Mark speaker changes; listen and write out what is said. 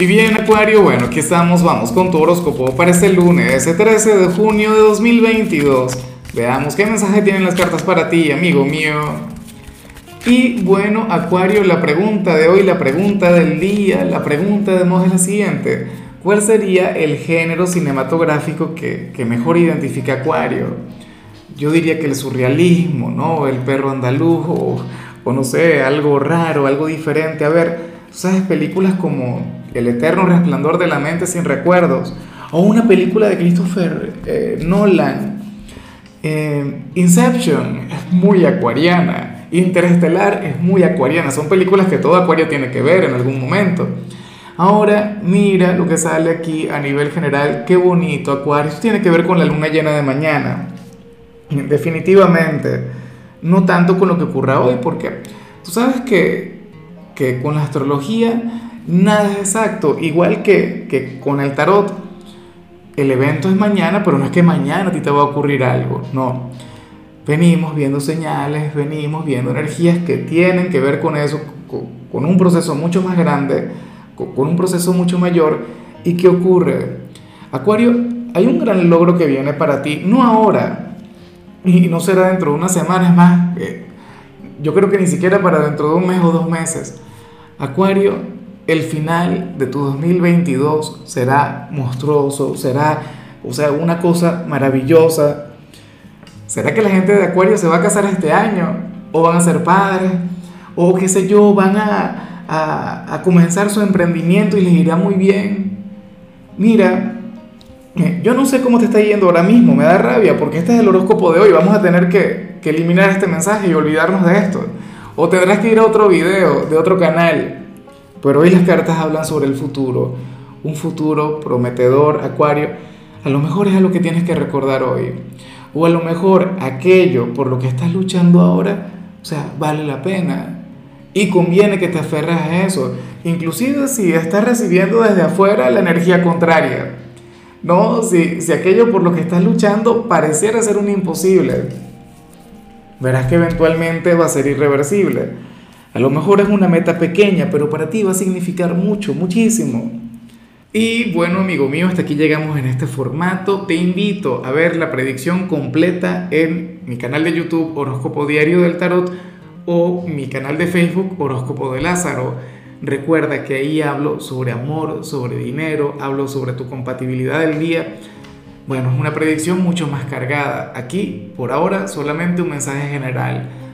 Speaker 1: Y bien, Acuario, bueno, aquí estamos, vamos con tu horóscopo para este lunes, ese 13 de junio de 2022. Veamos qué mensaje tienen las cartas para ti, amigo mío. Y bueno, Acuario, la pregunta de hoy, la pregunta del día, la pregunta de modo es la siguiente. ¿Cuál sería el género cinematográfico que, que mejor identifica Acuario? Yo diría que el surrealismo, ¿no? El perro andaluz o no sé, algo raro, algo diferente. A ver, ¿sabes? Películas como el eterno resplandor de la mente sin recuerdos, o una película de Christopher eh, Nolan. Eh, Inception es muy acuariana, Interestelar es muy acuariana, son películas que todo acuario tiene que ver en algún momento. Ahora mira lo que sale aquí a nivel general, qué bonito acuario, Esto tiene que ver con la luna llena de mañana, definitivamente, no tanto con lo que ocurra hoy, porque tú sabes que, que con la astrología nada es exacto. Igual que, con el tarot, el evento es mañana, pero no es que mañana a ti te va a ocurrir algo, no. Venimos viendo señales, venimos viendo energías que tienen que ver con eso, con, un proceso mucho más grande, con, un proceso mucho mayor. ¿Y qué ocurre? Acuario, hay un gran logro que viene para ti, no ahora, y no será dentro de unas semanas más, eh, yo creo que ni siquiera para dentro de un mes o dos meses. Acuario, el final de tu 2022 será monstruoso, será, o sea, una cosa maravillosa. ¿Será que la gente de Acuario se va a casar este año? ¿O van a ser padres? ¿O qué sé yo, van a, a, a comenzar su emprendimiento y les irá muy bien? Mira, eh, yo no sé cómo te está yendo ahora mismo, me da rabia porque este es el horóscopo de hoy, vamos a tener que, que eliminar este mensaje y olvidarnos de esto. O tendrás que ir a otro video de otro canal pero hoy las cartas hablan sobre el futuro, un futuro prometedor, Acuario. A lo mejor es a lo que tienes que recordar hoy. O a lo mejor aquello por lo que estás luchando ahora, o sea, vale la pena. Y conviene que te aferres a eso. Inclusive si estás recibiendo desde afuera la energía contraria. No, si, si aquello por lo que estás luchando pareciera ser un imposible, verás que eventualmente va a ser irreversible. A lo mejor es una meta pequeña, pero para ti va a significar mucho, muchísimo. Y bueno, amigo mío, hasta aquí llegamos en este formato. Te invito a ver la predicción completa en mi canal de YouTube Horóscopo Diario del Tarot o mi canal de Facebook Horóscopo de Lázaro. Recuerda que ahí hablo sobre amor, sobre dinero, hablo sobre tu compatibilidad del día. Bueno, es una predicción mucho más cargada. Aquí, por ahora, solamente un mensaje general